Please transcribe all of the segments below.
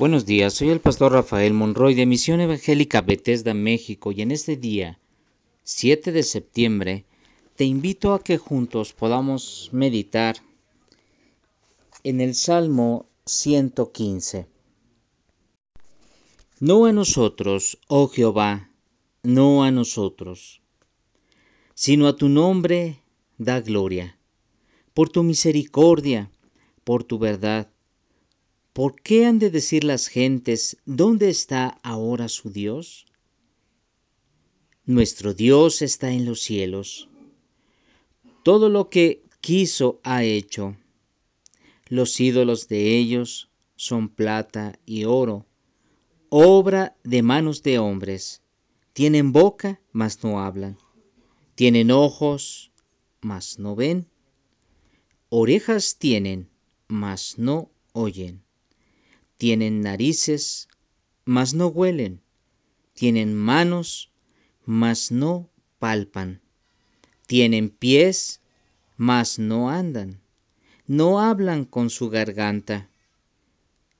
Buenos días, soy el pastor Rafael Monroy de Misión Evangélica Bethesda, México, y en este día, 7 de septiembre, te invito a que juntos podamos meditar en el Salmo 115. No a nosotros, oh Jehová, no a nosotros, sino a tu nombre da gloria, por tu misericordia, por tu verdad ¿Por qué han de decir las gentes, ¿dónde está ahora su Dios? Nuestro Dios está en los cielos. Todo lo que quiso ha hecho. Los ídolos de ellos son plata y oro, obra de manos de hombres. Tienen boca, mas no hablan. Tienen ojos, mas no ven. Orejas tienen, mas no oyen tienen narices, mas no huelen, tienen manos, mas no palpan, tienen pies, mas no andan, no hablan con su garganta.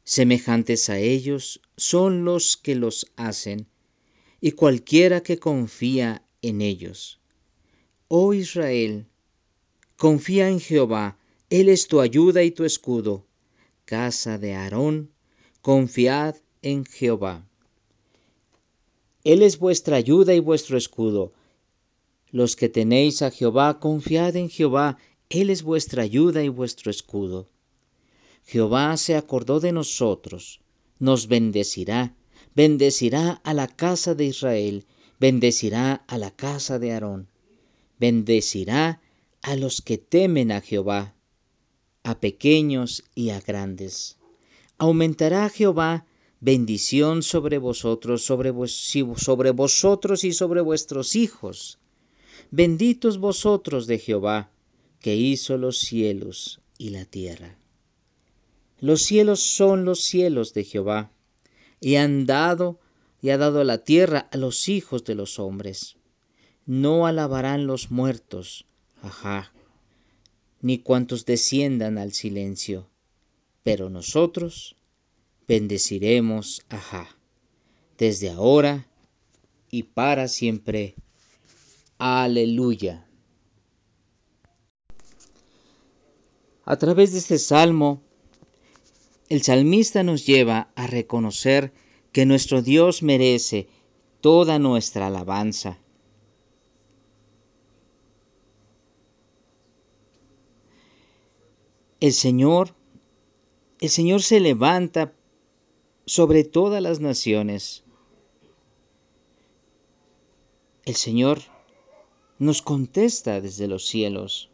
Semejantes a ellos son los que los hacen, y cualquiera que confía en ellos. Oh Israel, confía en Jehová, Él es tu ayuda y tu escudo. Casa de Aarón, confiad en Jehová. Él es vuestra ayuda y vuestro escudo. Los que tenéis a Jehová, confiad en Jehová, Él es vuestra ayuda y vuestro escudo. Jehová se acordó de nosotros, nos bendecirá, bendecirá a la casa de Israel, bendecirá a la casa de Aarón, bendecirá a los que temen a Jehová, a pequeños y a grandes aumentará Jehová bendición sobre vosotros, sobre, vosotros y sobre vuestros hijos. Benditos vosotros de Jehová, que hizo los cielos y la tierra. Los cielos son los cielos de Jehová, y han dado y ha dado la tierra a los hijos de los hombres. No alabarán los muertos, ajá, ni cuantos desciendan al silencio pero nosotros bendeciremos a Ja, desde ahora y para siempre. Aleluya. A través de este salmo, el salmista nos lleva a reconocer que nuestro Dios merece toda nuestra alabanza. El Señor el Señor se levanta sobre todas las naciones. El Señor nos contesta desde los cielos.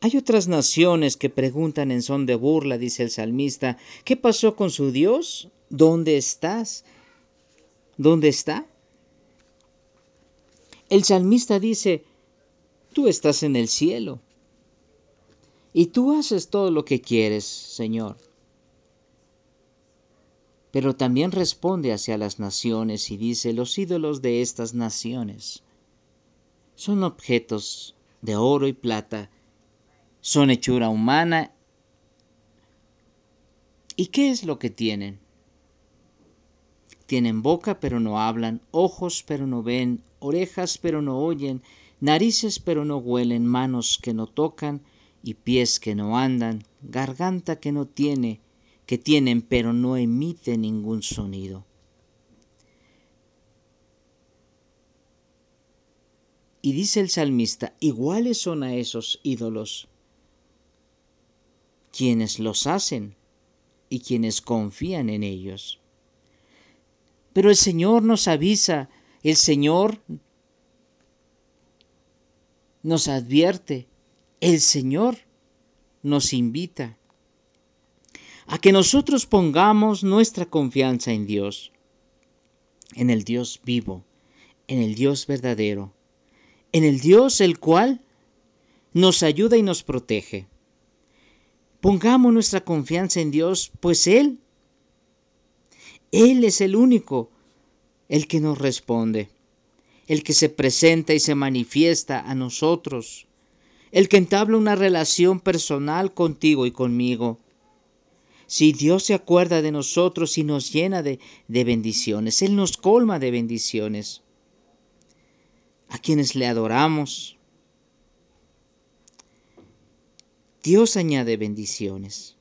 Hay otras naciones que preguntan en son de burla, dice el salmista, ¿qué pasó con su Dios? ¿Dónde estás? ¿Dónde está? El salmista dice, tú estás en el cielo. Y tú haces todo lo que quieres, Señor. Pero también responde hacia las naciones y dice, los ídolos de estas naciones son objetos de oro y plata, son hechura humana. ¿Y qué es lo que tienen? Tienen boca pero no hablan, ojos pero no ven, orejas pero no oyen, narices pero no huelen, manos que no tocan, y pies que no andan, garganta que no tiene, que tienen pero no emite ningún sonido. Y dice el salmista, iguales son a esos ídolos quienes los hacen y quienes confían en ellos. Pero el Señor nos avisa, el Señor nos advierte el Señor nos invita a que nosotros pongamos nuestra confianza en Dios, en el Dios vivo, en el Dios verdadero, en el Dios el cual nos ayuda y nos protege. Pongamos nuestra confianza en Dios, pues Él, Él es el único, el que nos responde, el que se presenta y se manifiesta a nosotros el que entabla una relación personal contigo y conmigo. si Dios se acuerda de nosotros y nos llena de, de bendiciones, Él nos colma de bendiciones. A quienes le adoramos, Dios añade bendiciones.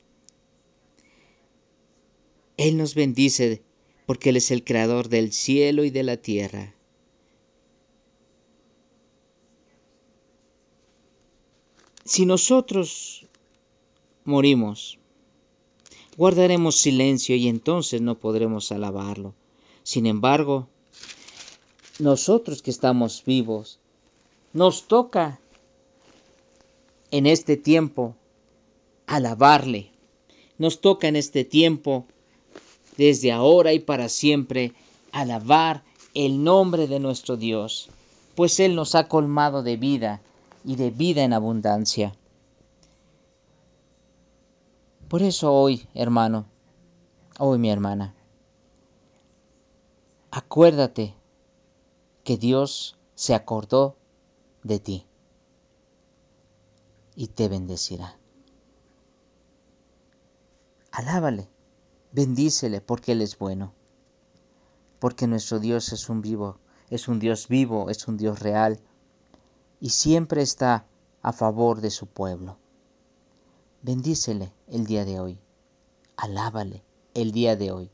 Él nos bendice porque Él es el creador del cielo y de la tierra. Si nosotros morimos, guardaremos silencio y entonces no podremos alabarlo. Sin embargo, nosotros que estamos vivos, nos toca en este tiempo alabarle. Nos toca en este tiempo, desde ahora y para siempre, alabar el nombre de nuestro Dios, pues Él nos ha colmado de vida y de vida en abundancia. Por eso hoy, hermano, hoy mi hermana, acuérdate que Dios se acordó de ti y te bendecirá. Alábale, bendícele porque Él es bueno, porque nuestro Dios es un vivo, es un Dios vivo, es un Dios real, y siempre está a favor de su pueblo. Bendícele el día de hoy. Alábale el día de hoy.